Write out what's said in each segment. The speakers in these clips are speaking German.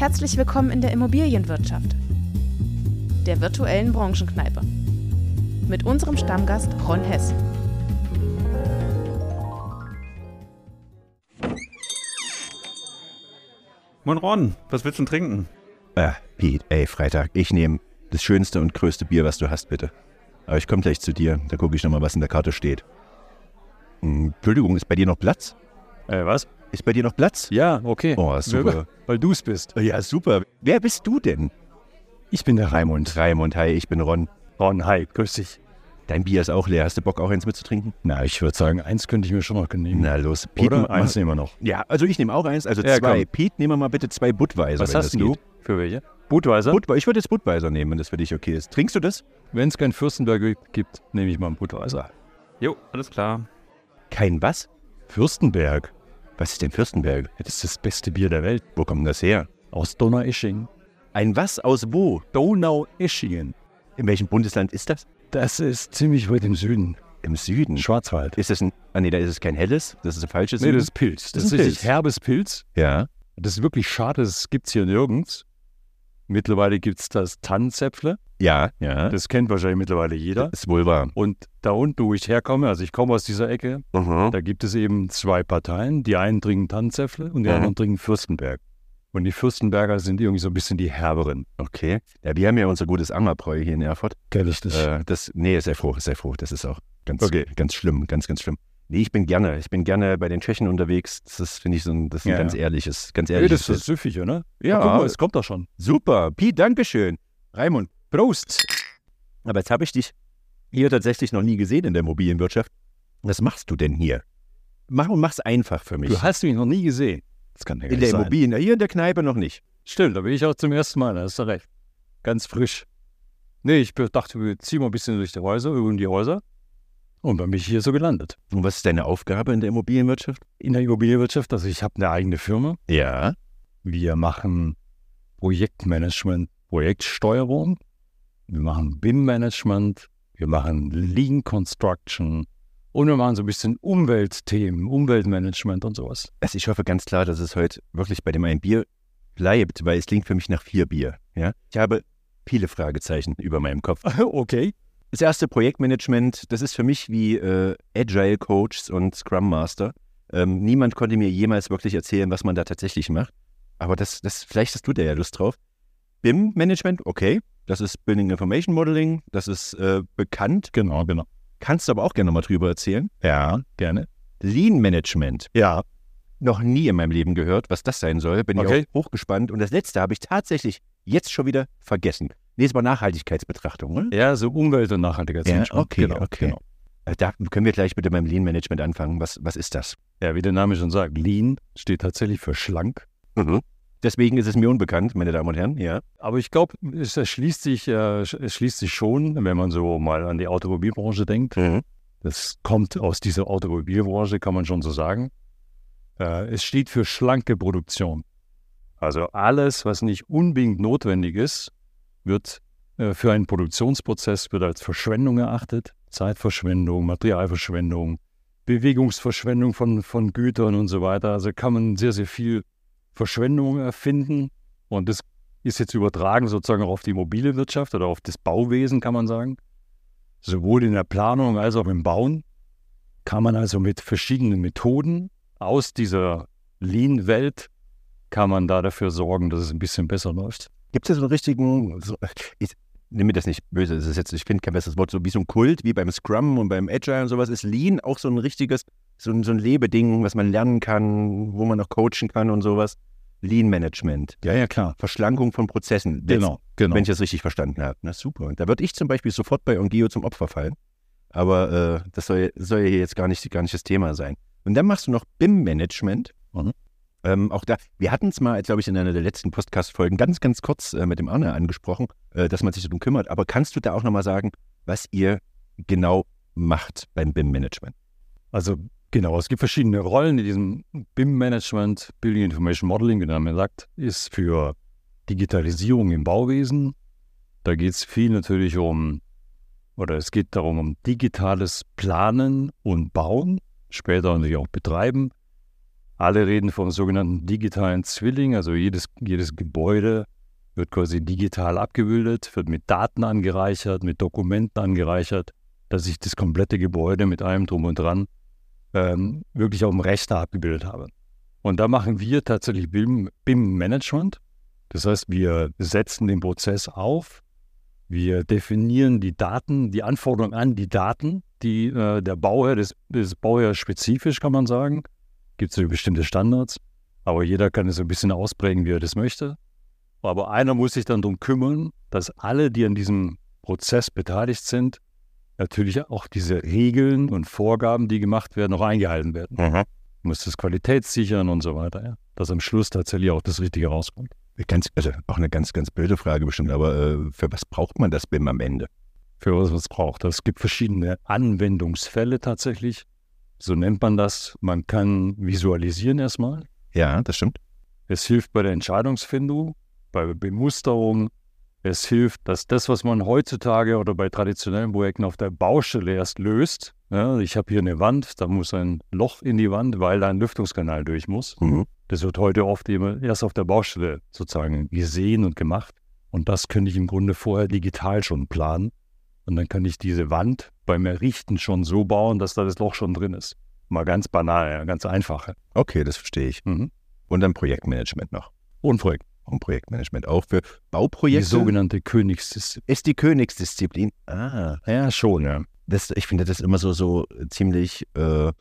Herzlich willkommen in der Immobilienwirtschaft, der virtuellen Branchenkneipe. Mit unserem Stammgast Ron Hess. Moin Ron, was willst du denn trinken? Äh, Pete, ey, Freitag, ich nehme das schönste und größte Bier, was du hast, bitte. Aber ich komme gleich zu dir, da gucke ich nochmal, was in der Karte steht. Hm, Entschuldigung, ist bei dir noch Platz? Äh, was? Ist bei dir noch Platz? Ja, okay. Oh, super. Weil du es bist. Ja, super. Wer bist du denn? Ich bin der Raimund. Raimund, hi, ich bin Ron. Ron, hi, grüß dich. Dein Bier ist auch leer. Hast du Bock, auch eins mitzutrinken? Na, ich würde sagen, eins könnte ich mir schon noch nehmen. Na los, Pete, Oder? eins nehmen wir noch. Ja, also ich nehme auch eins, also Ja, zwei. komm. Pete, nehmen wir mal bitte zwei Budweiser, Was wenn hast das denn du? geht. Für welche? Budweiser? Budwe ich würde jetzt Budweiser nehmen, wenn das für dich okay ist. Trinkst du das? Wenn es kein Fürstenberg gibt, nehme ich mal einen Budweiser. Jo, alles klar. Kein was? Fürstenberg? Was ist denn Fürstenberg? Das ist das beste Bier der Welt. Wo kommt das her? Aus Donaueschingen. Ein was aus wo? Donaueschingen. In welchem Bundesland ist das? Das ist ziemlich weit im Süden. Im Süden. Schwarzwald. Ist das ein. Ah, nee, da ist es kein helles. Das ist ein falsches. Nee, Süden. das ist Pilz. Das, Das ist ein richtig Pilz. herbes Pilz. Ja. Das ist wirklich schade, das gibt es hier nirgends. Mittlerweile gibt es das Tannenzäpfle. Ja, ja. Das kennt wahrscheinlich mittlerweile jeder. ist wohl wahr. Und da unten, wo ich herkomme, also ich komme aus dieser Ecke, Mhm. da gibt es eben zwei Parteien. Die einen trinken Tannenzäpfle und die Mhm. anderen trinken Fürstenberg. Und die Fürstenberger sind irgendwie so ein bisschen die herberen. Okay. Ja, wir haben ja unser gutes Ammerbräu hier in Erfurt. Kenn ich das? Äh, das, nee, sehr froh, sehr froh. Das ist auch ganz, Okay. ganz schlimm, ganz, ganz schlimm. Nee, ich bin gerne, ich bin gerne bei den Tschechen unterwegs. Das ist, finde ich, so ein, das ist ein Ja, ganz ja. ehrliches, ganz Nee, ehrliches. das ist süffig, oder? Ja. Guck mal, es kommt doch schon. Super. Piet, Dankeschön. Raimund, Prost. Aber jetzt habe ich dich hier tatsächlich noch nie gesehen in der Immobilienwirtschaft. Was machst du denn hier? Mach und mach's einfach für mich. Du hast mich noch nie gesehen. Das kann ja in der sein. Immobilien, hier in der Kneipe noch nicht. Stimmt, da bin ich auch zum ersten Mal, da hast du recht. Ganz frisch. Nee, ich dachte, wir ziehen mal ein bisschen durch die Häuser, über die Häuser. Und dann bin ich hier so gelandet. Und was ist deine Aufgabe in der Immobilienwirtschaft? In der Immobilienwirtschaft, also ich habe eine eigene Firma. Ja. Wir machen Projektmanagement, Projektsteuerung. Wir machen BIM-Management. Wir machen Lean Construction. Und wir machen so ein bisschen Umweltthemen, Umweltmanagement und sowas. Also ich hoffe ganz klar, dass es heute wirklich bei dem ein Bier bleibt, weil es klingt für mich nach vier Bier. Ja? Ich habe viele Fragezeichen über meinem Kopf. okay. Das erste Projektmanagement, das ist für mich wie äh, Agile Coach und Scrum Master. Ähm, niemand konnte mir jemals wirklich erzählen, was man da tatsächlich macht. Aber das, das, vielleicht hast du da ja Lust drauf. BIM-Management, okay. Das ist Building Information Modeling, das ist äh, bekannt. Genau, genau. Kannst du aber auch gerne mal drüber erzählen. Ja, gerne. Lean Management, Ja, noch nie in meinem Leben gehört, was das sein soll. Bin Okay. ich auch hochgespannt. Und das letzte habe ich tatsächlich jetzt schon wieder vergessen. Nee, es war Nachhaltigkeitsbetrachtung, oder? ja, so Umwelt- und Nachhaltigkeitsmanagement. okay, genau, okay. Genau. Äh, Da können wir gleich bitte beim Lean Management anfangen. Was, was ist das? Ja, wie der Name schon sagt, Lean steht tatsächlich für schlank. Deswegen ist es mir unbekannt, meine Damen und Herren. Ja. Aber ich glaube, es erschließt sich, äh, es schließt sich schon, wenn man so mal an die Automobilbranche denkt. Das kommt aus dieser Automobilbranche, kann man schon so sagen. Äh, es steht für schlanke Produktion. Also alles, was nicht unbedingt notwendig ist, wird äh, für einen Produktionsprozess wird als Verschwendung erachtet. Zeitverschwendung, Materialverschwendung, Bewegungsverschwendung von, von Gütern und so weiter. Also kann man sehr, sehr viel Verschwendung erfinden. Und das ist jetzt übertragen sozusagen auch auf die mobile Wirtschaft oder auf das Bauwesen, kann man sagen. Sowohl in der Planung als auch im Bauen kann man also mit verschiedenen Methoden aus dieser Lean-Welt kann man da dafür sorgen, dass es ein bisschen besser läuft. Gibt es so einen richtigen, so, ich nehme mir das nicht böse, das ist jetzt, ich finde kein besseres Wort, so wie so ein Kult, wie beim Scrum und beim Agile und sowas, ist Lean auch so ein richtiges, so ein, so ein Lebeding, was man lernen kann, wo man auch coachen kann und sowas. Lean Management, Ja, ja, klar. Verschlankung von Prozessen. Genau, genau. Wenn ich das richtig verstanden habe. Na super. Und da würde ich zum Beispiel sofort bei Ongeo zum Opfer fallen. Aber äh, das soll, soll ja jetzt gar nicht, gar nicht das Thema sein. Und dann machst du noch BIM-Management. Mhm. Ähm, auch da, wir hatten es mal, glaube ich, in einer der letzten Podcast-Folgen ganz, ganz kurz äh, mit dem Arne angesprochen, äh, dass man sich darum kümmert. Aber kannst du da auch nochmal sagen, was ihr genau macht beim BIM-Management? Also genau, es gibt verschiedene Rollen in diesem BIM-Management, Building Information Modeling, wie Name sagt, ist für Digitalisierung im Bauwesen. Da geht es viel natürlich um, oder es geht darum, um digitales Planen und Bauen, später natürlich auch Betreiben. Alle reden vom sogenannten digitalen Zwilling, also jedes, jedes Gebäude wird quasi digital abgebildet, wird mit Daten angereichert, mit Dokumenten angereichert, dass ich das komplette Gebäude mit allem drum und dran ähm, wirklich auf dem Rechner abgebildet habe. Und da machen wir tatsächlich BIM-Management. Das heißt, wir setzen den Prozess auf, wir definieren die Daten, die Anforderungen an die Daten, die äh, der Bauherr, das Bauherr spezifisch kann man sagen, gibt es bestimmte Standards, aber jeder kann es so ein bisschen ausprägen, wie er das möchte. Aber einer muss sich dann darum kümmern, dass alle, die an diesem Prozess beteiligt sind, natürlich auch diese Regeln und Vorgaben, die gemacht werden, auch eingehalten werden. Mhm. Muss das qualitätssichern und so weiter, ja. dass am Schluss tatsächlich auch das Richtige rauskommt. Ganz, also auch eine ganz, ganz blöde Frage bestimmt, aber äh, für was braucht man das BIM am Ende? Für was es braucht. Es gibt verschiedene Anwendungsfälle tatsächlich. So nennt man das. Man kann visualisieren erstmal. Ja, das stimmt. Es hilft bei der Entscheidungsfindung, bei Bemusterung, es hilft, dass das, was man heutzutage oder bei traditionellen Projekten auf der Baustelle erst löst, ja, ich habe hier eine Wand, da muss ein Loch in die Wand, weil da ein Lüftungskanal durch muss. Mhm. Das wird heute oft eben erst auf der Baustelle sozusagen gesehen und gemacht. Und das könnte ich im Grunde vorher digital schon planen. Und dann kann ich diese Wand beim Errichten schon so bauen, dass da das Loch schon drin ist. Mal ganz banal, ja, ganz einfach. Okay, das verstehe ich. Mhm. Und dann Projektmanagement noch. Und Projekt und Projektmanagement auch für Bauprojekte. Die sogenannte Königsdisziplin. Ist die Königsdisziplin. Ah. Ja, schon, ja. Das, ich finde das immer so, so ziemlich, äh,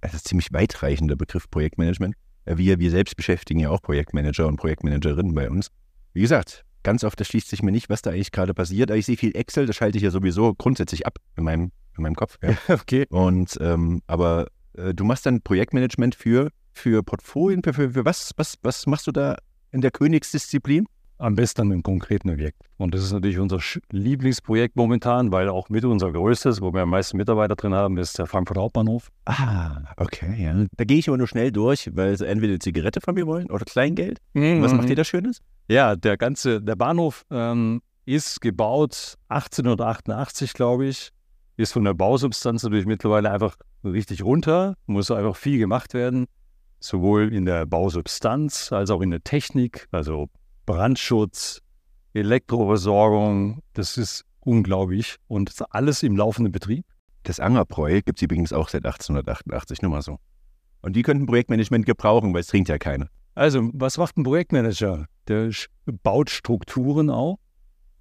das ist ziemlich weitreichender Begriff Projektmanagement. Wir, wir selbst beschäftigen ja auch Projektmanager und Projektmanagerinnen bei uns. Wie gesagt, ganz oft das schließt sich mir nicht, was da eigentlich gerade passiert. Aber ich sehe viel Excel, das schalte ich ja sowieso grundsätzlich ab in meinem, in meinem Kopf. Ja. okay. Und ähm, aber äh, du machst dann Projektmanagement für, für Portfolien, für, für, für was, was, was machst du da in der Königsdisziplin? Am besten im konkreten Objekt. Und das ist natürlich unser Lieblingsprojekt momentan, weil auch mit unser größtes, wo wir am meisten Mitarbeiter drin haben, ist der Frankfurter Hauptbahnhof. Ah, okay, ja. Da gehe ich aber nur schnell durch, weil sie entweder eine Zigarette von mir wollen oder Kleingeld. Mhm. Was macht ihr da Schönes? Ja, der ganze, der Bahnhof ähm, ist gebaut 1888, glaube ich. Ist von der Bausubstanz natürlich mittlerweile einfach richtig runter, muss einfach viel gemacht werden sowohl in der Bausubstanz als auch in der Technik, also Brandschutz, Elektroversorgung, das ist unglaublich und alles im laufenden Betrieb. Das Angerbräu gibt es übrigens auch seit 1888, nur mal so. Und die könnten Projektmanagement gebrauchen, weil es trinkt ja keiner. Also, was macht ein Projektmanager? Der baut Strukturen auf,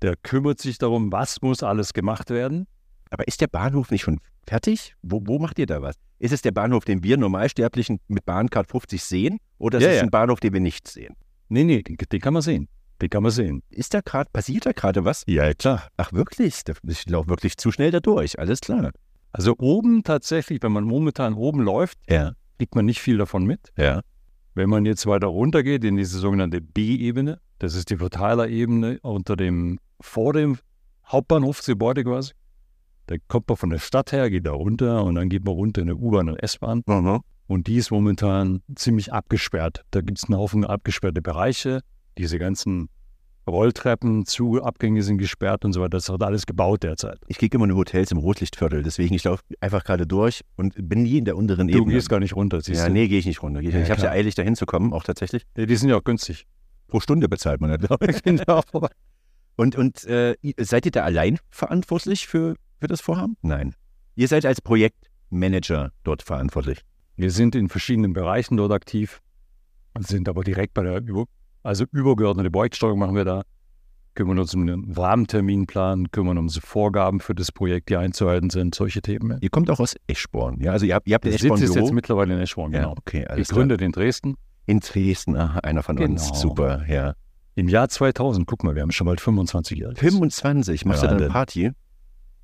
der kümmert sich darum, was muss alles gemacht werden. Aber ist der Bahnhof nicht schon fertig? Wo, wo macht ihr da was? Ist es der Bahnhof, den wir Normalsterblichen mit Bahncard 50 sehen? Oder ist ja, es ja. ein Bahnhof, den wir nicht sehen? Nee, nee, den, den kann man sehen. Den kann man sehen. Ist da gerade, passiert da gerade was? Ja, klar. Ach, wirklich? Ich laufe wirklich zu schnell da durch. Alles klar. Also oben tatsächlich, wenn man momentan oben läuft, ja. kriegt man nicht viel davon mit. Ja. Wenn man jetzt weiter runter geht in diese sogenannte B-Ebene, das ist die Verteilerebene unter dem, vor dem Hauptbahnhofsgebäude quasi, da kommt man von der Stadt her, geht da runter und dann geht man runter in eine U-Bahn und S-Bahn. Mhm. Und die ist momentan ziemlich abgesperrt. Da gibt es einen Haufen abgesperrte Bereiche. Diese ganzen Rolltreppen, Zugabgänge sind gesperrt und so weiter. Das wird alles gebaut derzeit. Ich kriege immer nur Hotels im Rotlichtviertel, deswegen ich laufe einfach gerade durch und bin nie in der unteren Ebene. Du gehst gar nicht runter, siehst ja, du? Nee, gehe ich nicht runter. Ich, ja, ich habe es ja eilig, da hinzukommen, auch tatsächlich. Ja, die sind ja auch günstig. Pro Stunde bezahlt man ja, glaube ich. genau. Und, und äh, seid ihr da allein verantwortlich für, für das Vorhaben? Nein. Ihr seid als Projektmanager dort verantwortlich. Wir sind in verschiedenen Bereichen dort aktiv, sind aber direkt bei der also übergeordnete Projektsteuerung machen wir da, kümmern uns um den Rahmenterminplan, kümmern uns um Vorgaben für das Projekt, die einzuhalten sind, solche Themen. Ihr kommt auch aus Eschborn, ja? Also ihr habt, ihr habt den Eschborn ist jetzt mittlerweile in Eschborn, genau. Ja, okay, alles Gegründet in Dresden. In Dresden, aha, einer von genau. uns, super, ja. Im Jahr 2000, guck mal, wir haben schon bald 25 Jahre. 25, machst ja, du dann eine Party?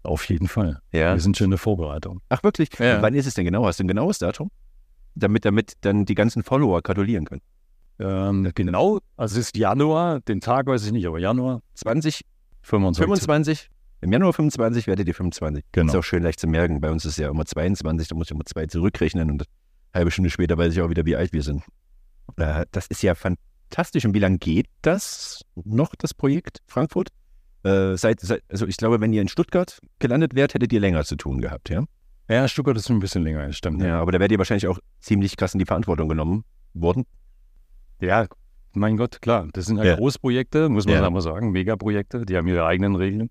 Auf jeden Fall. Ja. Wir sind schon in der Vorbereitung. Ach wirklich? Ja. Wann ist es denn genau? Hast du ein genaues Datum? Damit, damit dann die ganzen Follower gratulieren können. Ähm, genau, also es ist Januar, den Tag weiß ich nicht, aber Januar 20, 25. 25. Im Januar 25 werdet ihr 25. Genau. Ist auch schön leicht zu merken. Bei uns ist es ja immer 22, da muss ich immer zwei zurückrechnen und eine halbe Stunde später weiß ich auch wieder, wie alt wir sind. Äh, das ist ja fantastisch. Und wie lange geht das noch, das Projekt Frankfurt? Äh, seit, seit, also ich glaube, wenn ihr in Stuttgart gelandet wärt, hättet ihr länger zu tun gehabt, ja? Ja, Stuttgart ist ein bisschen länger, stimmt. Ja, aber da werdet ihr wahrscheinlich auch ziemlich krass in die Verantwortung genommen worden. Ja, mein Gott, klar. Das sind halt Ja. Großprojekte, muss man Ja. einfach sagen. Megaprojekte, die haben ihre eigenen Regeln.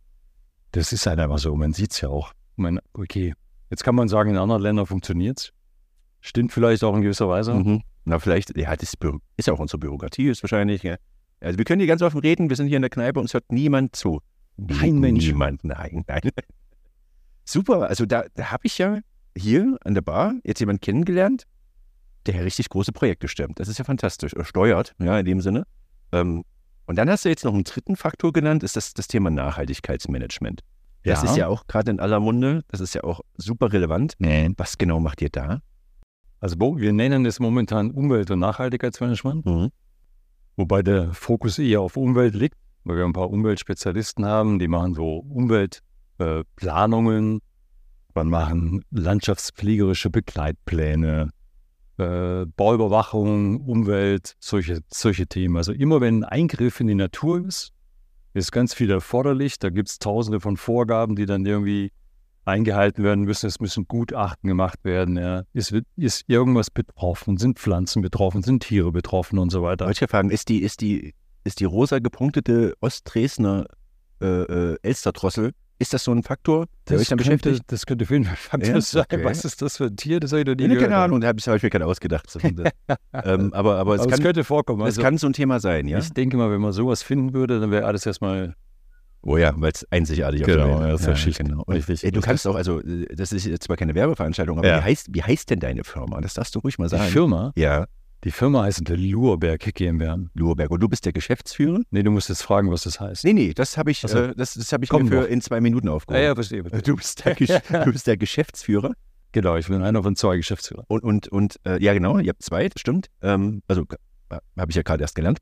Das ist halt einfach so. Man sieht es ja auch. Meine, okay, jetzt kann man sagen, in anderen Ländern funktioniert es. Stimmt vielleicht auch in gewisser Weise. Mhm. Na, vielleicht, ja, das ist, ja auch unsere Bürokratie, ist wahrscheinlich. Ja. Also, wir können hier ganz offen reden, wir sind hier in der Kneipe, uns hört niemand zu. Kein Mensch. Niemand, nein, nein. Super, also da, da habe ich ja hier an der Bar jetzt jemanden kennengelernt, der richtig große Projekte stemmt. Das ist ja fantastisch. Er steuert, ja, in dem Sinne. Ähm, und dann hast du jetzt noch einen dritten Faktor genannt, ist das, das Thema Nachhaltigkeitsmanagement. Das ist ja auch gerade in aller Munde, das ist ja auch super relevant. Was genau macht ihr da? Also wir nennen es momentan Umwelt- und Nachhaltigkeitsmanagement, Mhm. wobei der Fokus eher auf Umwelt liegt, weil wir ein paar Umweltspezialisten haben, die machen so Umweltplanungen, äh, wir machen landschaftspflegerische Begleitpläne, äh, Bauüberwachung, Umwelt, solche, solche Themen. Also immer wenn ein Eingriff in die Natur ist, ist ganz viel erforderlich. Da gibt es tausende von Vorgaben, die dann irgendwie eingehalten werden müssen. Es müssen Gutachten gemacht werden. Ja. Ist, ist irgendwas betroffen? Sind Pflanzen betroffen? Sind Tiere betroffen und so weiter? Wollte ich fragen, ist die, ist die, ist die rosa gepunktete Ostdresdner äh, äh, Elsterdrossel, ist das so ein Faktor, der euch dann könnte, beschäftigt? das könnte auf jeden Fall Fakt Ja, sein. okay. Was ist das für ein Tier? Das habe ich noch nie gehört. keine Ahnung, das habe ich mir gerade ausgedacht. ähm, aber aber es, Aber es kann, könnte vorkommen. es Also, kann so ein Thema sein, ja? Ich denke mal, wenn man sowas finden würde, dann wäre alles erstmal Oh ja, weil es einzigartig Genau, auf der Welt ja, das ist ja genau. Richtig. ey, du Das kannst auch, also äh, das ist jetzt zwar keine Werbeveranstaltung, aber Ja. wie, heißt, wie heißt denn deine Firma? Das darfst du ruhig mal die sagen. Firma. Ja, Die Firma heißt der Lurberg GmbH. Luhrberg. Und du bist der Geschäftsführer? Nee, du musst jetzt fragen, was das heißt. Nee, nee, das habe ich, Ach so. äh, das, das ich mir für noch. in zwei Minuten Ja, aufgehoben. ja, verstehe. verstehe. Du bist, der du bist der Geschäftsführer. Genau, ich bin einer von zwei Geschäftsführern. Und, und, und äh, ja, genau, ihr habt zwei, stimmt. Ähm, also äh, habe ich ja gerade erst gelernt.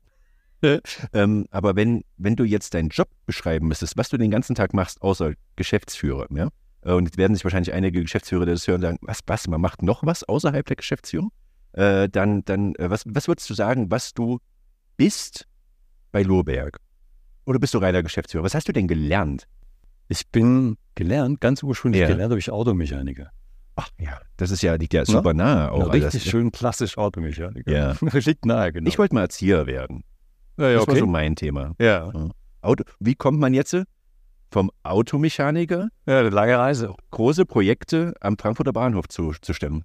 ähm, aber wenn, wenn du jetzt deinen Job beschreiben müsstest, was du den ganzen Tag machst, außer Geschäftsführer, ja? Äh, Und jetzt werden sich wahrscheinlich einige Geschäftsführer, die das hören, sagen, was, was, man macht noch was außerhalb der Geschäftsführung? Äh, dann, dann äh, was, was würdest du sagen, was du bist bei Lohberg? Oder bist du reiner Geschäftsführer? Was hast du denn gelernt? Ich bin gelernt, ganz ursprünglich Ja. gelernt habe ich Automechaniker. Ach ja, das ist ja, liegt ja super nahe auch Ja, alles. richtig schön klassisch Automechaniker. Ja. Liegt nahe, genau. Ich wollte mal Erzieher werden. ja, ja, Das war okay. so mein Thema. ja. Auto, wie kommt man jetzt vom Automechaniker ja, eine lange Reise. große Projekte am Frankfurter Bahnhof zu, zu stemmen?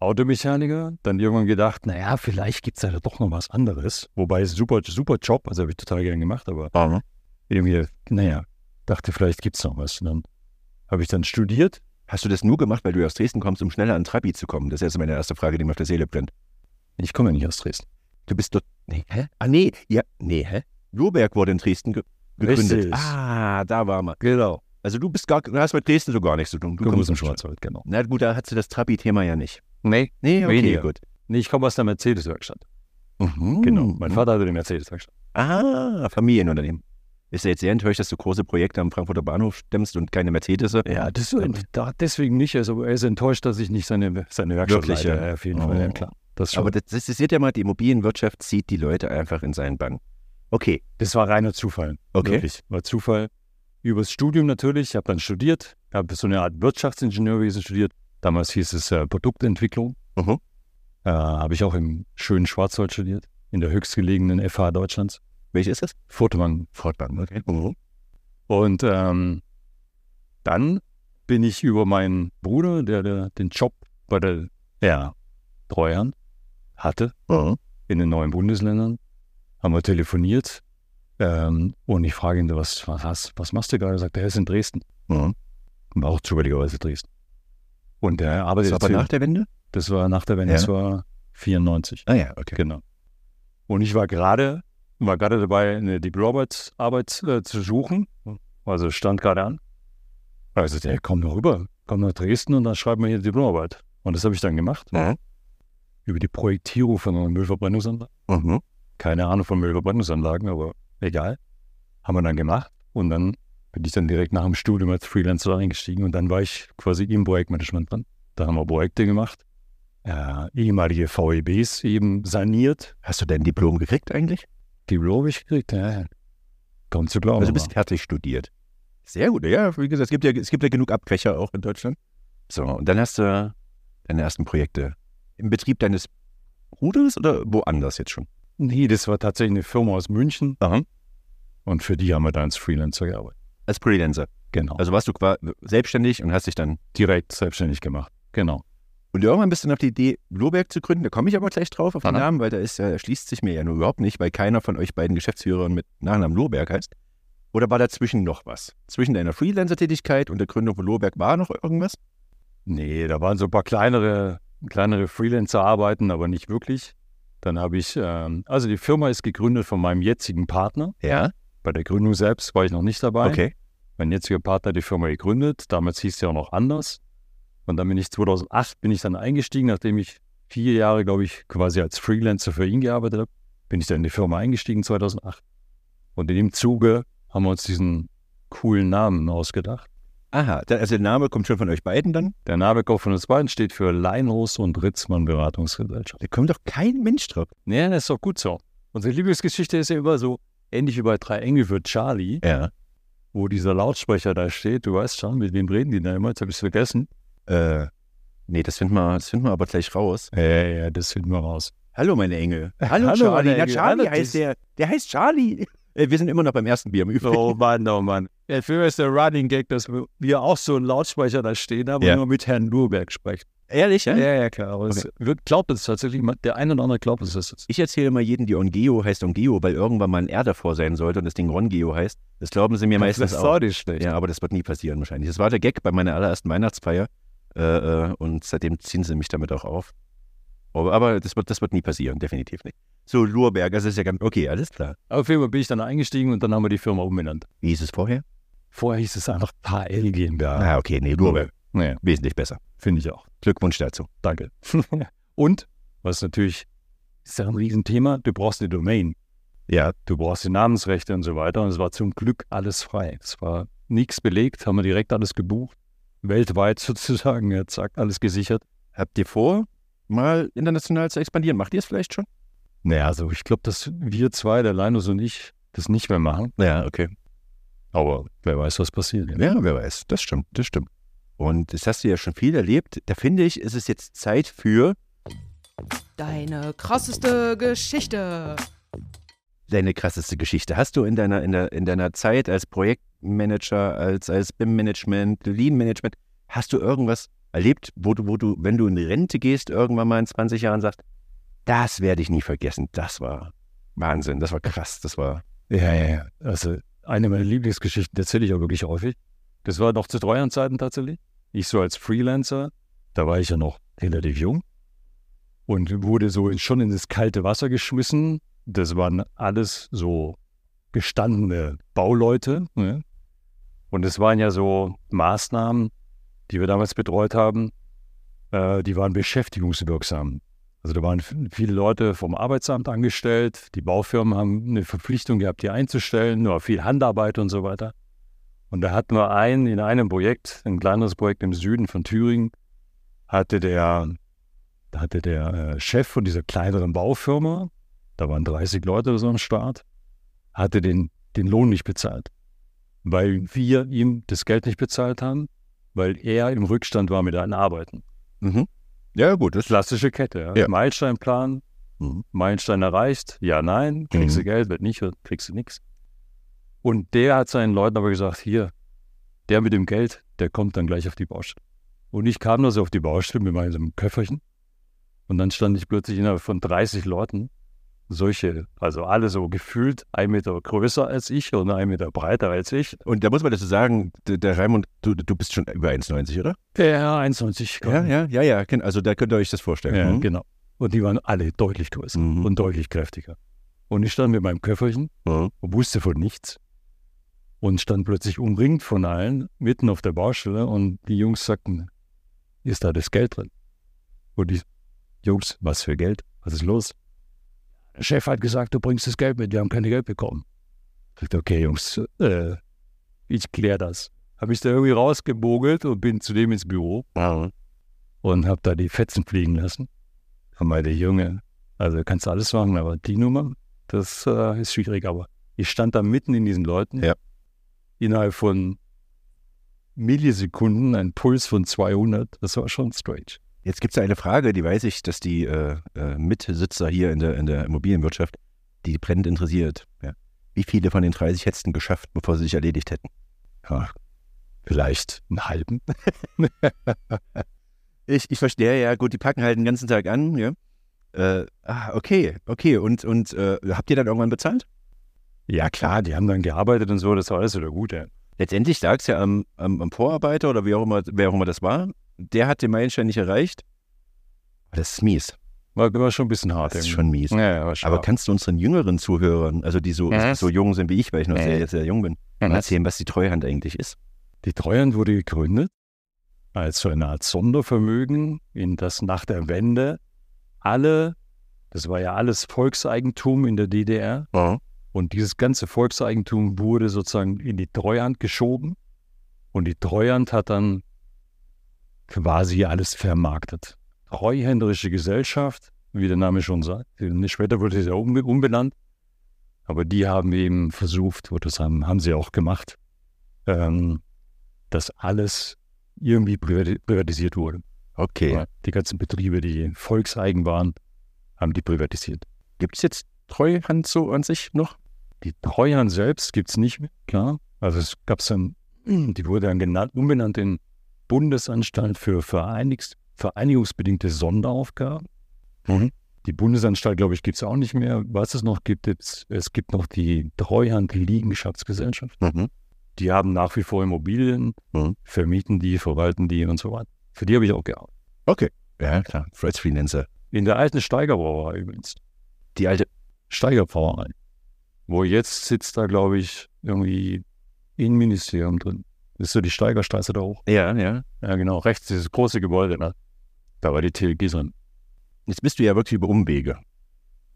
Automechaniker, dann irgendwann gedacht, naja, vielleicht gibt es ja doch noch was anderes. Wobei, super, super Job, also habe ich total gerne gemacht, aber irgendwie, naja, dachte, vielleicht gibt es noch was. Und dann habe ich dann studiert. Hast du das nur gemacht, weil du aus Dresden kommst, um schneller an Trabi zu kommen? Das ist jetzt meine erste Frage, die mir auf der Seele brennt. Ich komme ja nicht aus Dresden. Du bist dort. Nee, hä? Ah, nee, ja, nee, hä? Lohberg wurde in Dresden ge gegründet. Richtig. Ah, da war man. Genau. Also du bist gar, du hast mit Dresden so gar nichts zu tun. Du Du kommst aus Schwarz. Schwarzwald, genau. Na gut, da hast du das Trabi-Thema ja nicht. Nee, Nee, okay, Weniger. gut. nee ich komme aus der Mercedes-Werkstatt. Mhm. Genau. Mein Vater hatte die Mercedes-Werkstatt. Ah, Familienunternehmen. Ist er jetzt sehr enttäuscht, dass du große Projekte am Frankfurter Bahnhof stemmst und keine Mercedes? Ja, das, da, deswegen nicht. Also er ist enttäuscht, dass ich nicht seine, seine Werkstatt Wirklich, leite. ja? auf jeden Oh. Fall, ja klar. Das. Aber das, das ist ja mal, die Immobilienwirtschaft zieht die Leute einfach in seinen Bann. Okay, das war reiner Zufall. Okay. Wirklich. War Zufall. Übers Studium natürlich. Ich habe dann studiert. habe so eine Art Wirtschaftsingenieurwesen studiert. Damals hieß es äh, Produktentwicklung. Mhm. Äh, habe ich auch im schönen Schwarzwald studiert. In der höchstgelegenen FH Deutschlands. welche ist das? Furtwangen. Fortbahn, okay. Mhm. Und ähm, dann bin ich über meinen Bruder, der, der den Job bei der ja, Treuhand hatte, Mhm. in den neuen Bundesländern, haben wir telefoniert. Ähm, und ich frage ihn, was, was, was machst du gerade? Er sagt, er ist in Dresden. Mhm. War auch zufälligerweise Dresden. Und er Das arbeitet war aber nach der Wende? das war nach der Wende, Ja. das war 94. Ah ja, okay. Genau. Und ich war gerade, war gerade dabei, eine Diplomarbeit äh, zu suchen. Also stand gerade an. Also der komm noch rüber, komm nach Dresden und dann schreiben wir hier Diplomarbeit. Und das habe ich dann gemacht. Mhm. Über die Projektierung von einer Müllverbrennungsanlage. Mhm. Keine Ahnung von Müllverbrennungsanlagen, aber egal. Haben wir dann gemacht. Und dann bin ich dann direkt nach dem Studium als Freelancer eingestiegen und dann war ich quasi im Projektmanagement dran. Da haben wir Projekte gemacht. Äh, ehemalige VEBs eben saniert. Hast du dein Diplom gekriegt eigentlich? Die habe ich gekriegt, ja. Kaum zu glauben. Also du bist fertig studiert. Sehr gut, ja, wie gesagt, es gibt ja, es gibt ja genug Abfächer auch in Deutschland. So, und dann hast du deine ersten Projekte im Betrieb deines Bruders oder woanders jetzt schon? Nee, das war tatsächlich eine Firma aus München. Aha. Und für die haben wir dann als Freelancer gearbeitet. Als Freelancer. Genau. Also warst du selbstständig und hast dich dann. direkt selbstständig gemacht. Genau. Und irgendwann bist du auf die Idee, Lohberg zu gründen. Da komme ich aber gleich drauf auf den Aha. Namen, weil da ist ja, erschließt sich mir ja nur überhaupt nicht, weil keiner von euch beiden Geschäftsführern mit Nachnamen Lohberg heißt. Oder war dazwischen noch was? Zwischen deiner Freelancer-Tätigkeit und der Gründung von Lohberg war noch irgendwas? Nee, da waren so ein paar kleinere, kleinere Freelancer-Arbeiten, aber nicht wirklich. Dann habe ich, ähm, also die Firma ist gegründet von meinem jetzigen Partner. Ja. Bei der Gründung selbst war ich noch nicht dabei. Okay. Mein jetziger Partner hat die Firma gegründet. Damals hieß es ja auch noch anders. Und dann bin ich 2008 bin ich dann eingestiegen, nachdem ich vier Jahre, glaube ich, quasi als Freelancer für ihn gearbeitet habe, bin ich dann in die Firma eingestiegen 2008. Und in dem Zuge haben wir uns diesen coolen Namen ausgedacht. Aha, also der Name kommt schon von euch beiden dann? Der Name Kauf von uns beiden steht für Leinros und Ritzmann Beratungsgesellschaft. Da kommt doch kein Mensch drauf. Ja, das ist doch gut so. Unsere Lieblingsgeschichte ist ja immer so, ähnlich wie bei Drei Engel für Charlie, Ja. wo dieser Lautsprecher da steht. Du weißt schon, mit wem reden die da immer? Jetzt habe ich es vergessen. Äh, nee, das finden wir, das finden wir aber gleich raus. Ja, ja, ja, das finden wir raus. Hallo, meine Engel. Hallo, Hallo, Charlie. Engel. Charlie Hallo, heißt der. Der heißt Charlie. Äh, Wir sind immer noch beim ersten Bier im Übrigen. Oh Mann, oh Mann. Ja, für mich ist der Running Gag, dass wir auch so einen Lautsprecher da stehen haben Ja. und nur mit Herrn Nurberg sprechen. Ehrlich, ja? Ja, ja, klar. Aber es wird, glaubt es tatsächlich, der eine oder andere glaubt es. dass es- Ich erzähle mal jedem, die Ongeo heißt Ongeo, weil irgendwann mal ein R davor sein sollte und das Ding Rongeo heißt. Das glauben sie mir meistens das ist auch. auch nicht. Ja, aber das wird nie passieren wahrscheinlich. Das war der Gag bei meiner allerersten Weihnachtsfeier äh, äh, und seitdem ziehen sie mich damit auch auf. Aber, aber das, wird, das wird nie passieren, definitiv nicht. So, Lurberg, das ist ja ganz, okay, alles klar. Auf jeden Fall bin ich dann eingestiegen und dann haben wir die Firma umbenannt. Wie hieß es vorher? Vorher hieß es einfach HL GmbH. Ah, okay, nee, Lurberg, Naja, wesentlich besser. finde ich auch. Glückwunsch dazu. Danke. und, was natürlich, ist ja ein Riesenthema, du brauchst eine Domain. Ja, Du brauchst die Namensrechte und so weiter. Und es war zum Glück alles frei. Es war nichts belegt, haben wir direkt alles gebucht. Weltweit sozusagen, ja, zack, alles gesichert. habt ihr vor, mal international zu expandieren? Macht ihr es vielleicht schon? Naja, also ich glaube, dass wir zwei, der Linus und ich, das nicht mehr machen. Ja, okay. Aber wer weiß, was passiert. Ja, wer weiß. Das stimmt, das stimmt. Und das hast du ja schon viel erlebt. Da finde ich, ist es jetzt Zeit für Deine krasseste Geschichte. deine krasseste Geschichte. Hast du in deiner, in der, in deiner Zeit als Projektmanager, als, als BIM-Management, Lean-Management, hast du irgendwas erlebt, wo du, wo du, wenn du in Rente gehst, irgendwann mal in 20 Jahren sagst, das werde ich nie vergessen. Das war Wahnsinn, das war krass, das war. Ja, ja, ja. Also eine meiner Lieblingsgeschichten erzähle ich auch wirklich häufig. Das war noch zu Treuhandzeiten tatsächlich. Ich so als Freelancer, da war ich ja noch relativ jung und wurde so schon in das kalte Wasser geschmissen. Das waren alles so gestandene Bauleute. Ne? Und es waren ja so Maßnahmen, die wir damals betreut haben, äh, die waren beschäftigungswirksam. Also da waren viele Leute vom Arbeitsamt angestellt, die Baufirmen haben eine Verpflichtung gehabt, die einzustellen, nur viel Handarbeit und so weiter. Und da hatten wir einen in einem Projekt, ein kleineres Projekt im Süden von Thüringen, hatte der, hatte der äh, Chef von dieser kleineren Baufirma, da waren 30 Leute oder so am Start, hatte den, den Lohn nicht bezahlt, weil wir ihm das Geld nicht bezahlt haben, weil er im Rückstand war mit allen Arbeiten. Mhm. Ja, gut, das Klassische Kette, ja. Ja. Meilensteinplan, Mhm. Meilenstein erreicht, ja, nein, kriegst du Mhm. Geld, wird nicht, kriegst du nichts. Und der hat seinen Leuten aber gesagt, hier, der mit dem Geld, der kommt dann gleich auf die Baustelle. Und ich kam da so auf die Baustelle mit meinem Köfferchen und dann stand ich plötzlich innerhalb von 30 Leuten, solche, also alle so gefühlt ein Meter größer als ich und ein Meter breiter als ich. Und da muss man dazu sagen, der, Raimund, du, du bist schon über 1,90, oder? Ja, 1,90. Ja, ja, ja, ja. Also da könnt ihr euch das vorstellen. Ja, Mhm. genau. Und die waren alle deutlich größer Mhm. und deutlich kräftiger. Und ich stand mit meinem Köfferchen Mhm. und wusste von nichts und stand plötzlich umringt von allen, mitten auf der Baustelle und die Jungs sagten, ist da das Geld drin? Und die Jungs, was für Geld? Was ist los? Der Chef hat gesagt, du bringst das Geld mit, wir haben kein Geld bekommen. Ich sagte, okay, Jungs, äh, ich kläre das. Habe ich da irgendwie rausgebogelt und bin zu dem ins Büro Mhm. und habe da die Fetzen fliegen lassen. Und meinte, Junge, also kannst du alles machen, aber die Nummer, das äh, ist schwierig. Aber ich stand da mitten in diesen Leuten. Ja. Innerhalb von Millisekunden einen Puls von 200. Das war schon strange. Jetzt gibt es eine Frage, die weiß ich, dass die äh, äh, Mitsitzer hier in der, in der Immobilienwirtschaft, die brennend interessiert. Ja. Wie viele von den 30 hättest du geschafft, bevor sie sich erledigt hätten? Ja, vielleicht einen halben. ich, ich verstehe, ja, gut, die packen halt den ganzen Tag an, ja. Äh, ah, okay, okay. Und, und äh, habt ihr dann irgendwann bezahlt? Ja, klar, die haben dann gearbeitet und so, das war alles wieder gut, ja. Letztendlich lag es ja am, am, am, Vorarbeiter oder wie auch immer, wer auch immer das war. Der hat den Meilenstein nicht erreicht. Das ist mies. War, war schon ein bisschen hart. Das ist schon mies. Ja, ja, Aber kannst du unseren jüngeren Zuhörern, also die so, so jung sind wie ich, weil ich noch sehr, sehr jung bin, mhm. erzählen, was die Treuhand eigentlich ist? Die Treuhand wurde gegründet als so eine Art Sondervermögen, in das nach der Wende alle, das war ja alles Volkseigentum in der DDR. Und dieses ganze Volkseigentum wurde sozusagen in die Treuhand geschoben und die Treuhand hat dann quasi alles vermarktet. Treuhänderische Gesellschaft, wie der Name schon sagt. Später wurde sie ja umbenannt, aber die haben eben versucht, oder das haben, haben sie auch gemacht, ähm, dass alles irgendwie privatisiert wurde. Okay. Die ganzen Betriebe, die volkseigen waren, haben die privatisiert. Gibt es jetzt Treuhand so an sich noch? Die Treuhand selbst gibt es nicht mehr, klar. Also es gab dann, die wurde dann genannt, umbenannt in Bundesanstalt für Vereinigungs vereinigungsbedingte Sonderaufgaben. Mhm. Die Bundesanstalt, glaube ich, gibt es auch nicht mehr. Was es noch gibt, es, es gibt noch die Treuhand-Liegenschaftsgesellschaft. Mhm. Die haben nach wie vor Immobilien, mhm. vermieten die, verwalten die und so weiter. Für die habe ich auch gearbeitet. Okay, ja klar. Freds Freelancer. In der alten Steigerbrauerei übrigens. Die alte Steigerbrauerei. Wo jetzt sitzt da, glaube ich, irgendwie Innenministerium drin. Das ist so die Steigerstraße da hoch. Ja, ja. Ja, genau. Rechts dieses große Gebäude. Ne? Da war die TLG drin. Jetzt bist du ja wirklich über Umwege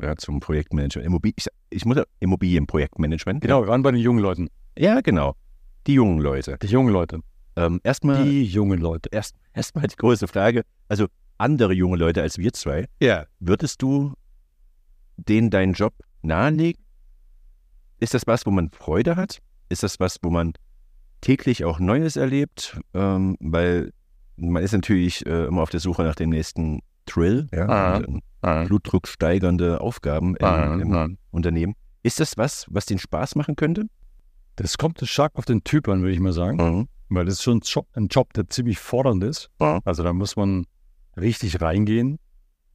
ja, zum Projektmanagement. Immobil ich, ich muss Immobilienprojektmanagement. Genau, wir waren bei den jungen Leuten. Ja, genau. Die jungen Leute. Die jungen Leute. Ähm, erstmal. Die jungen Leute. Erst, erstmal die große Frage. Also andere junge Leute als wir zwei. Ja. Würdest du denen deinen Job nahelegen? Ist das was, wo man Freude hat? Ist das was, wo man täglich auch Neues erlebt? Ähm, weil man ist natürlich äh, immer auf der Suche nach dem nächsten Thrill, ja, ah, und, ähm, ah. Blutdruck steigernde Aufgaben im, ah, im Unternehmen. Ist das was, was den Spaß machen könnte? Das kommt stark auf den Typ an, würde ich mal sagen. Mhm. Weil das ist schon ein Job, ein Job, der ziemlich fordernd ist. Mhm. Also da muss man richtig reingehen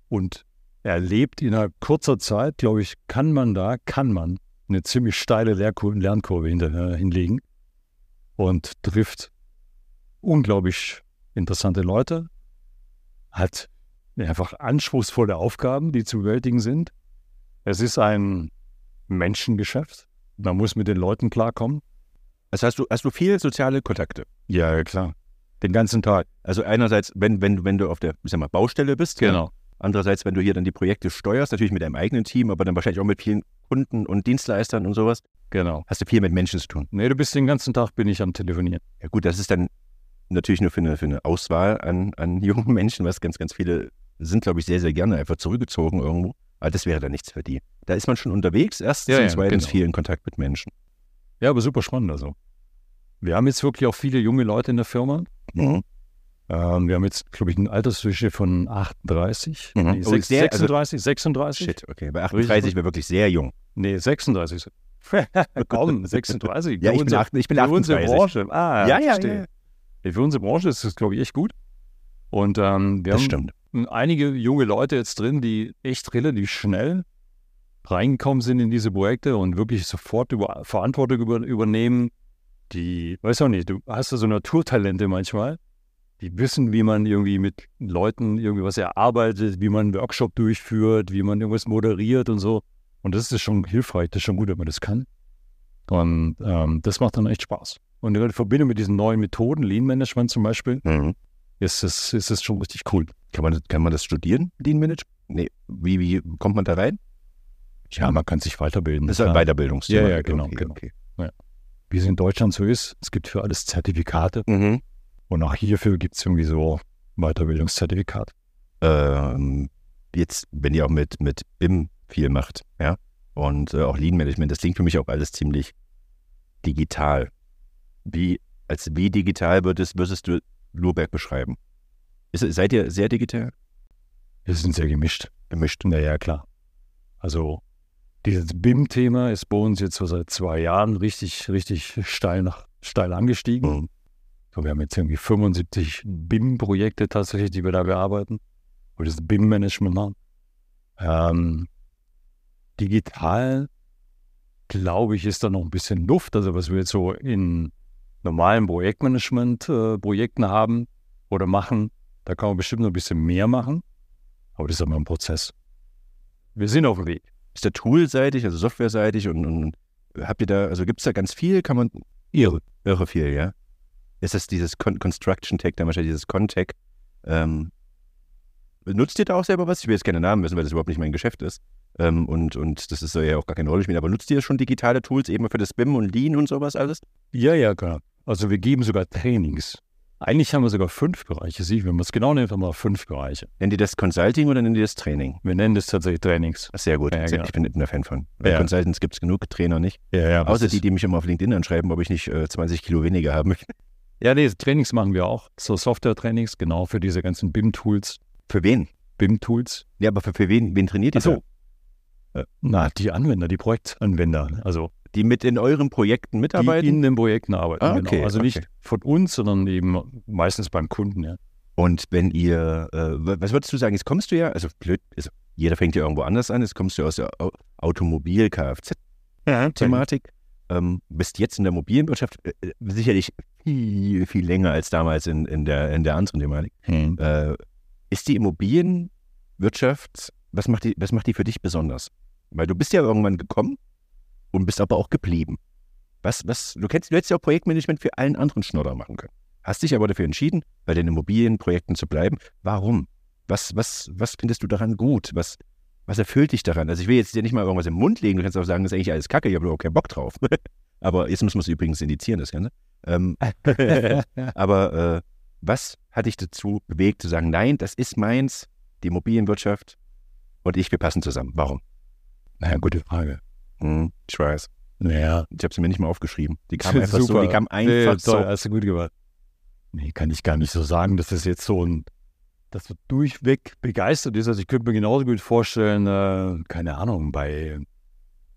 und erlebt innerhalb kurzer Zeit, glaube ich, kann man da, kann man eine ziemlich steile Lernkurve hinter, äh, hinlegen und trifft unglaublich interessante Leute, hat einfach anspruchsvolle Aufgaben, die zu bewältigen sind. Es ist ein Menschengeschäft. Man muss mit den Leuten klarkommen. Also hast du, hast du viele soziale Kontakte? Ja, klar. Den ganzen Tag. Also einerseits, wenn, wenn, wenn du auf der ich sag mal, Baustelle bist. Genau. Ja. Andererseits, wenn du hier dann die Projekte steuerst, natürlich mit deinem eigenen Team, aber dann wahrscheinlich auch mit vielen Kunden und Dienstleistern und sowas. Genau. Hast du viel mit Menschen zu tun? Nee, du bist den ganzen Tag bin ich am Telefonieren. Ja gut, das ist dann natürlich nur für eine, für eine Auswahl an, an jungen Menschen, was ganz, ganz viele sind, glaube ich, sehr, sehr gerne einfach zurückgezogen irgendwo. Aber das wäre dann nichts für die. Da ist man schon unterwegs, erstens ja, und zweitens genau. viel in Kontakt mit Menschen. Ja, aber super spannend also. Wir haben jetzt wirklich auch viele junge Leute in der Firma. Mhm. Ähm, wir haben jetzt, glaube ich, eine Altersdurchschnitt von 38, Mhm. nee, Oh, sechs- sehr- also- 36, 36. Shit, okay. Bei 38 wäre wirklich sehr jung. Nee, 36. Komm, 36. Ja, ich bin, acht, ich bin Für unsere 38. Branche. Ah, Ja, ja, verstehe. Ja, Für unsere Branche ist das, glaube ich, echt gut. Und ähm, wir Das haben stimmt. einige junge Leute jetzt drin, die echt relativ schnell reingekommen sind in diese Projekte und wirklich sofort über, Verantwortung über, übernehmen. Die, weiß auch nicht, du hast ja so Naturtalente manchmal, die wissen, wie man irgendwie mit Leuten irgendwie was erarbeitet, wie man einen Workshop durchführt, wie man irgendwas moderiert und so. Und das ist schon hilfreich, das ist schon gut, wenn man das kann. Und ähm, das macht dann echt Spaß. Und in Verbindung mit diesen neuen Methoden, Lean Management zum Beispiel, Mhm. ist es, ist es schon richtig cool. Kann, man, kann man das studieren, Lean Management? Nee, wie, wie kommt man da rein? Ja, man kann sich weiterbilden. Das ist ein. Weiterbildungsthema. Ja, ja, genau, Okay, genau. okay. Wie es in Deutschland so ist, es gibt für alles Zertifikate Mhm. Und auch hierfür gibt es irgendwie so Weiterbildungszertifikat. ähm, jetzt, wenn ihr auch mit, mit BIM viel macht, ja, und äh, auch Lean Management, das klingt für mich auch alles ziemlich digital. Wie als wie digital würdest, würdest du Lurberg beschreiben? Ist, seid ihr sehr digital? Wir sind sehr gemischt. Gemischt, naja, klar. Also dieses BIM-Thema ist bei uns jetzt so seit zwei Jahren richtig, richtig steil, nach, steil angestiegen. Mhm. So, wir haben jetzt irgendwie 75 BIM-Projekte tatsächlich, die wir da bearbeiten, wo das BIM-Management machen. Ähm, digital, glaube ich, ist da noch ein bisschen Luft. Also was wir jetzt so in normalen Projektmanagement-Projekten äh, haben oder machen, da kann man bestimmt noch ein bisschen mehr machen. Aber das ist immer ein Prozess. Wir sind auf dem Weg. Ist der toolseitig, also softwareseitig und, und habt ihr da, also gibt es da ganz viel? Kann man. Irre. Irre viel, ja. Ist das dieses Con Construction Tech, dann wahrscheinlich dieses Contech? Ähm, nutzt ihr da auch selber was? Ich will jetzt keine Namen wissen, weil das überhaupt nicht mein Geschäft ist. Ähm, und, und das ist ja auch gar keine Rolle spielen. Aber nutzt ihr schon digitale Tools eben für das BIM und Lean und sowas alles? Ja, ja, klar. Also wir geben sogar Trainings. Eigentlich haben wir sogar fünf Bereiche. Sie, wenn man es genau nimmt, haben wir fünf Bereiche. Nennen die das Consulting oder nennen die das Training? Wir nennen das tatsächlich Trainings. Sehr gut. Ja, genau. Ich bin ein Fan von. Bei ja. Consultants gibt es genug, Trainer nicht. Ja, ja, Außer die, die mich immer auf LinkedIn anschreiben, ob ich nicht äh, 20 Kilo weniger haben möchte. Ja, nee, Trainings machen wir auch. So Software-Trainings, genau, für diese ganzen BIM-Tools. Für wen? BIM-Tools. Ja, aber für, für wen, wen trainiert ihr? Ach so. Äh, na, die Anwender, die Projektanwender. Also die mit in euren Projekten mitarbeiten? Die in den Projekten arbeiten, ah, okay, genau. Also okay. nicht von uns, sondern eben meistens beim Kunden, ja. Und wenn ihr, äh, was würdest du sagen, jetzt kommst du ja, also blöd, also jeder fängt ja irgendwo anders an, jetzt kommst du aus der Automobil-Kfz-Thematik, ja, ähm, bist jetzt in der Mobilenwirtschaft äh, äh, sicherlich viel, viel länger als damals in, in, der, in der anderen Thematik. Hm. Äh, ist die Immobilienwirtschaft, was macht die, was macht die für dich besonders? Weil du bist ja irgendwann gekommen und bist aber auch geblieben. Was, was, du, kennst, du hättest ja auch Projektmanagement für allen anderen Schnodder machen können. Hast dich aber dafür entschieden, bei den Immobilienprojekten zu bleiben. Warum? Was, was, was findest du daran gut? Was, was erfüllt dich daran? Also ich will jetzt dir nicht mal irgendwas im Mund legen, du kannst auch sagen, das ist eigentlich alles Kacke, ich habe überhaupt keinen Bock drauf. aber jetzt muss man es übrigens indizieren, das Ganze. Ähm, aber äh, was hat dich dazu bewegt zu sagen, nein, das ist meins, die Immobilienwirtschaft und ich, wir passen zusammen. Warum? Naja, gute Frage. Hm, ich weiß. Naja. Ich habe sie mir nicht mal aufgeschrieben. Die kam einfach Super. so. Die kam einfach nee, toll, Hast du gut gemacht. Nee, kann ich gar nicht so sagen, dass das jetzt so ein, dass so durchweg begeistert ist. Also ich könnte mir genauso gut vorstellen, äh, keine Ahnung, bei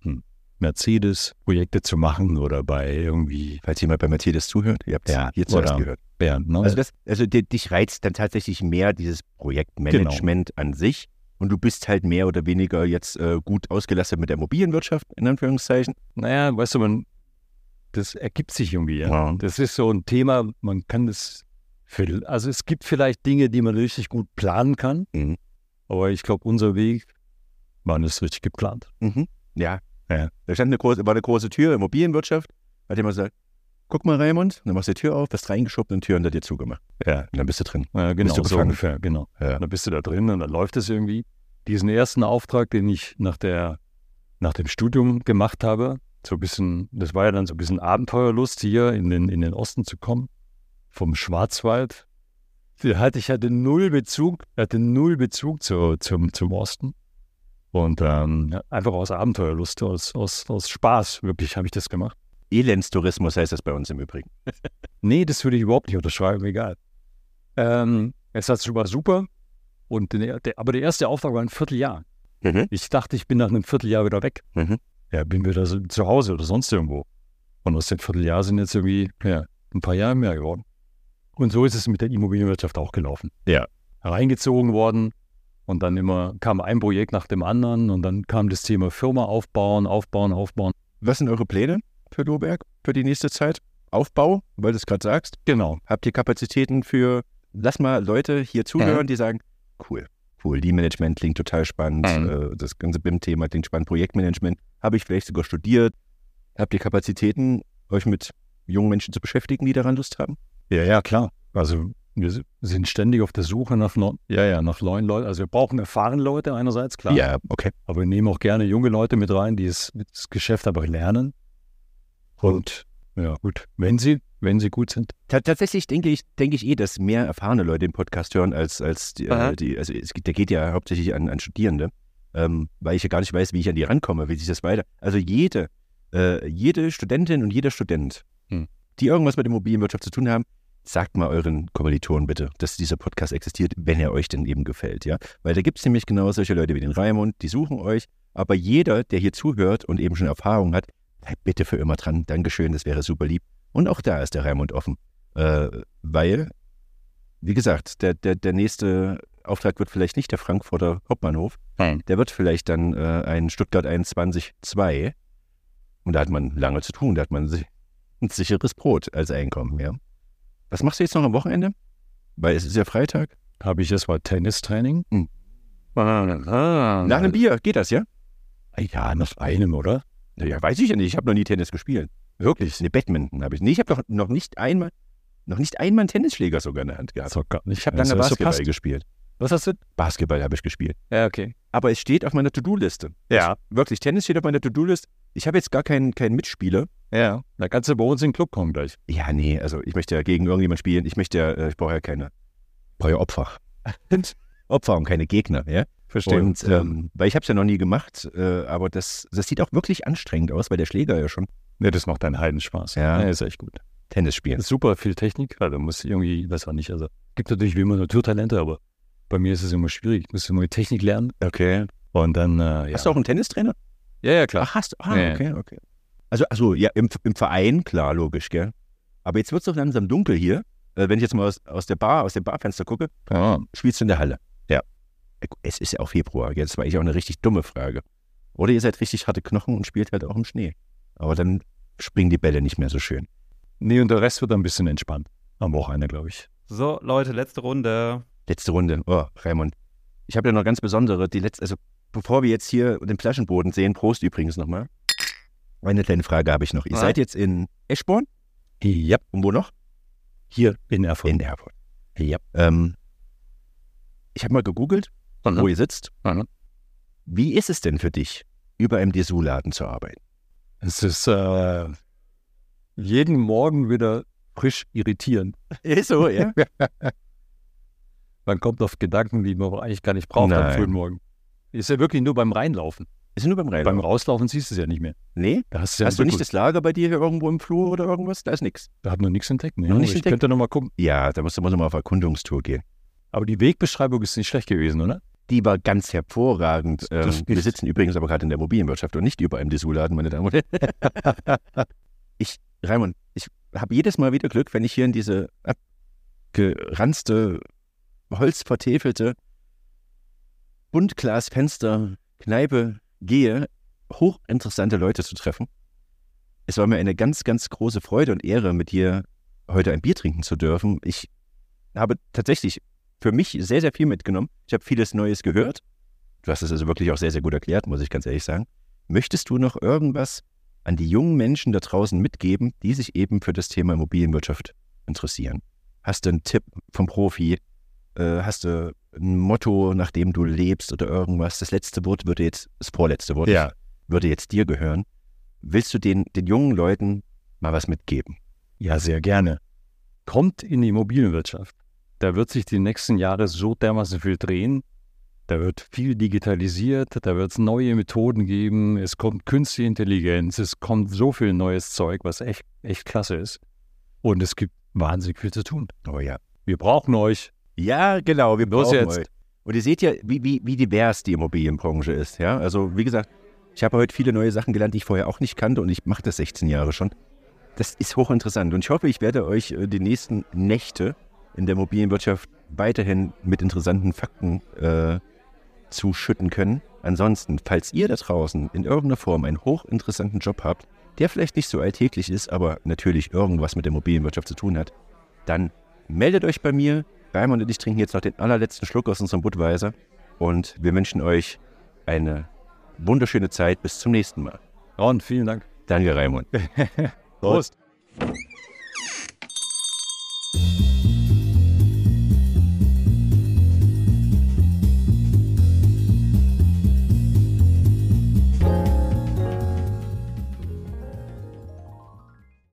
hm, Mercedes Projekte zu machen oder bei irgendwie. Falls jemand bei Mercedes zuhört, ihr habt es ja, hier zuerst gehört. Bernd, ne? Also, das, also dich reizt dann tatsächlich mehr dieses Projektmanagement genau. an sich und du bist halt mehr oder weniger jetzt äh, gut ausgelastet mit der Immobilienwirtschaft, in Anführungszeichen. Naja, weißt du, man, das ergibt sich irgendwie. Ja. ja. Das ist so ein Thema, man kann das, für, also es gibt vielleicht Dinge, die man richtig gut planen kann, mhm. aber ich glaube, unser Weg war nicht richtig geplant. Mhm. Ja. ja. Da stand eine große, war eine große Tür, Immobilienwirtschaft, hat jemand gesagt, guck mal, Raimund, dann machst du die Tür auf, wirst reingeschoben und die Tür unter dir zugemacht. Ja. Und dann bist du drin. Ja, genau, bist du so ungefähr, genau. Ja. Dann bist du da drin und dann läuft es irgendwie. Diesen ersten Auftrag, den ich nach, der, nach dem Studium gemacht habe, so ein bisschen, das war ja dann so ein bisschen Abenteuerlust, hier in den, in den Osten zu kommen, vom Schwarzwald. Da hatte ich hatte null Bezug, hatte null Bezug zu, zum, zum Osten. Und ähm, einfach aus Abenteuerlust, aus, aus, aus Spaß, wirklich habe ich das gemacht. Elendstourismus heißt das bei uns im Übrigen. nee, das würde ich überhaupt nicht unterschreiben, egal. Ähm, es war super. Und der, der, aber der erste Auftrag war ein Vierteljahr. Mhm. Ich dachte, ich bin nach einem Vierteljahr wieder weg. Mhm. Ja, bin wieder zu Hause oder sonst irgendwo. Und aus dem Vierteljahr sind jetzt irgendwie ja, ein paar Jahre mehr geworden. Und so ist es mit der Immobilienwirtschaft auch gelaufen. Ja. Reingezogen worden und dann immer kam ein Projekt nach dem anderen und dann kam das Thema Firma aufbauen, aufbauen, aufbauen. Was sind eure Pläne? für Lohberg für die nächste Zeit? Aufbau, weil du es gerade sagst. Genau. Habt ihr Kapazitäten für, lass mal Leute hier zuhören, mhm. die sagen, cool, cool, die Management klingt total spannend, mhm. äh, das ganze BIM-Thema klingt spannend, Projektmanagement, habe ich vielleicht sogar studiert. Habt ihr Kapazitäten, euch mit jungen Menschen zu beschäftigen, die daran Lust haben? Ja, ja, klar. Also wir sind ständig auf der Suche nach, ja, ja, nach neuen Leuten. Also wir brauchen erfahrene Leute einerseits, klar. Ja, okay. Aber wir nehmen auch gerne junge Leute mit rein, die es, das Geschäft aber lernen. Und ja, gut, wenn sie, wenn sie gut sind. T tatsächlich denke ich, denke ich eh, dass mehr erfahrene Leute den Podcast hören als, als die, äh, die also es, der geht ja hauptsächlich an, an Studierende, ähm, weil ich ja gar nicht weiß, wie ich an die rankomme, wie sich das weiter. Also jede, äh, jede Studentin und jeder Student, hm. die irgendwas mit der Immobilienwirtschaft zu tun haben, sagt mal euren Kommilitonen bitte, dass dieser Podcast existiert, wenn er euch denn eben gefällt, ja? Weil da gibt es nämlich genau solche Leute wie den Raimund, die suchen euch, aber jeder, der hier zuhört und eben schon Erfahrung hat, bleibt bitte für immer dran. Dankeschön, das wäre super lieb. Und auch da ist der Raimund offen. Äh, weil, wie gesagt, der, der, der nächste Auftrag wird vielleicht nicht der Frankfurter Hauptbahnhof. Hm. Der wird vielleicht dann äh, ein Stuttgart 21.2. Und da hat man lange zu tun. Da hat man ein sicheres Brot als Einkommen, ja. Was machst du jetzt noch am Wochenende? Weil es ist ja Freitag. Habe ich erstmal Tennistraining. Hm. Ah, Nach einem Bier geht das, ja? Ja, nach einem, oder? Ja, weiß ich ja nicht. Ich habe noch nie Tennis gespielt. Wirklich? Ne, Badminton habe ich. Nee, ich habe doch noch nicht einmal, noch nicht einmal einen Tennisschläger sogar in der Hand gehabt. Ich habe lange du Basketball passt. gespielt. Was hast du? Basketball habe ich gespielt. Ja, okay. Aber es steht auf meiner To-Do-Liste. Ja. Wirklich, Tennis steht auf meiner To-Do-Liste. Ich habe jetzt gar keinen, keinen Mitspieler. Ja. Da kannst du bei uns in den Club kommen gleich. Ja, nee, also ich möchte ja gegen irgendjemand spielen. Ich möchte ja, äh, ich brauche ja keine, ich brauche ja Opfer. Opfer und keine Gegner, ja. Verstehe. Und ähm, weil ich habe es ja noch nie gemacht, äh, aber das, das sieht auch wirklich anstrengend aus, weil der Schläger ja schon ne, das macht einen Heidenspaß. Ja. ist echt gut. Tennis ist super viel Technik. Also muss irgendwie, weiß auch nicht. Also gibt natürlich wie immer Naturtalente, aber bei mir ist es immer schwierig. Ich muss immer die Technik lernen. Okay. Und dann, äh, ja. Hast du auch einen Tennistrainer? Ja, ja, klar. Ach, hast du? Ah, Ja, okay, okay. Also, also ja, im, im Verein, klar, logisch, gell. Aber jetzt wird es doch langsam dunkel hier. Äh, wenn ich jetzt mal aus, aus der Bar, aus dem Barfenster gucke, Ja. spielst du in der Halle. Ja. Es ist ja auch Februar, gell. Das war eigentlich auch eine richtig dumme Frage. Oder ihr seid richtig harte Knochen und spielt halt auch im Schnee. Aber dann springen die Bälle nicht mehr so schön. Nee, und der Rest wird dann ein bisschen entspannt. Am Wochenende, glaube ich. So, Leute, letzte Runde. Letzte Runde. Oh, Raimund. Ich habe ja noch ganz besondere, die letzte, also bevor wir jetzt hier den Flaschenboden sehen, Prost übrigens nochmal. Eine kleine Frage habe ich noch. Ihr Ja. seid jetzt in Eschborn? Ja. Und wo noch? Hier in Erfurt. In Erfurt. Ja. Ähm, ich habe mal gegoogelt, Mhm. wo ihr sitzt. Mhm. Wie ist es denn für dich, über einem Dessous-Laden zu arbeiten? Es ist äh, jeden Morgen wieder frisch irritierend. Ist so, ja? Man kommt auf Gedanken, die man eigentlich gar nicht braucht am Nein. frühen Morgen. Ist ja wirklich nur beim Reinlaufen. Ist nur beim Beim Reinlaufen. Rauslaufen siehst du es ja nicht mehr. Nee? Da hast du, ja Hast du nicht das Lager bei dir hier irgendwo im Flur oder irgendwas? Da ist nichts. Da hat noch nichts entdeckt. Ne? Noch nicht ich entdeckt? könnte noch mal gucken. Ja, da musst du mal auf Erkundungstour gehen. Aber die Wegbeschreibung ist nicht schlecht gewesen, oder? Die war ganz hervorragend. Ähm, wir sitzen übrigens aber gerade in der Immobilienwirtschaft und nicht über einem Dessous-Laden, meine Damen und Herren. ich, Raimund, ich habe jedes Mal wieder Glück, wenn ich hier in diese abgeranzte, holzvertäfelte Buntglasfenster Kneipe gehe, hochinteressante Leute zu treffen. Es war mir eine ganz, ganz große Freude und Ehre, mit dir heute ein Bier trinken zu dürfen. Ich habe tatsächlich für mich sehr, sehr viel mitgenommen. Ich habe vieles Neues gehört. Du hast es also wirklich auch sehr, sehr gut erklärt, muss ich ganz ehrlich sagen. Möchtest du noch irgendwas an die jungen Menschen da draußen mitgeben, die sich eben für das Thema Immobilienwirtschaft interessieren? Hast du einen Tipp vom Profi? Äh, hast du ein Motto, nach dem du lebst oder irgendwas? Das letzte Wort würde jetzt, das vorletzte Wort Ja. würde jetzt dir gehören. Willst du den, den jungen Leuten mal was mitgeben? Ja, sehr gerne. Kommt in die Immobilienwirtschaft. Da wird sich die nächsten Jahre so dermaßen viel drehen. Da wird viel digitalisiert, da wird es neue Methoden geben, es kommt künstliche Intelligenz, es kommt so viel neues Zeug, was echt, echt klasse ist. Und es gibt wahnsinnig viel zu tun. Oh ja. Wir brauchen euch. Ja, genau, wir Los brauchen jetzt. euch. Und ihr seht ja, wie, wie, wie divers die Immobilienbranche ist. Ja? Also, wie gesagt, ich habe heute viele neue Sachen gelernt, die ich vorher auch nicht kannte und ich mache das 16 Jahre schon. Das ist hochinteressant und ich hoffe, ich werde euch äh, die nächsten Nächte in der Immobilienwirtschaft weiterhin mit interessanten Fakten äh, zuschütten können. Ansonsten, falls ihr da draußen in irgendeiner Form einen hochinteressanten Job habt, der vielleicht nicht so alltäglich ist, aber natürlich irgendwas mit der Immobilienwirtschaft zu tun hat, dann meldet euch bei mir. Raimund und ich trinken jetzt noch den allerletzten Schluck aus unserem Budweiser und wir wünschen euch eine wunderschöne Zeit. Bis zum nächsten Mal. Ron, vielen Dank. Danke, Raimund. Prost. Prost.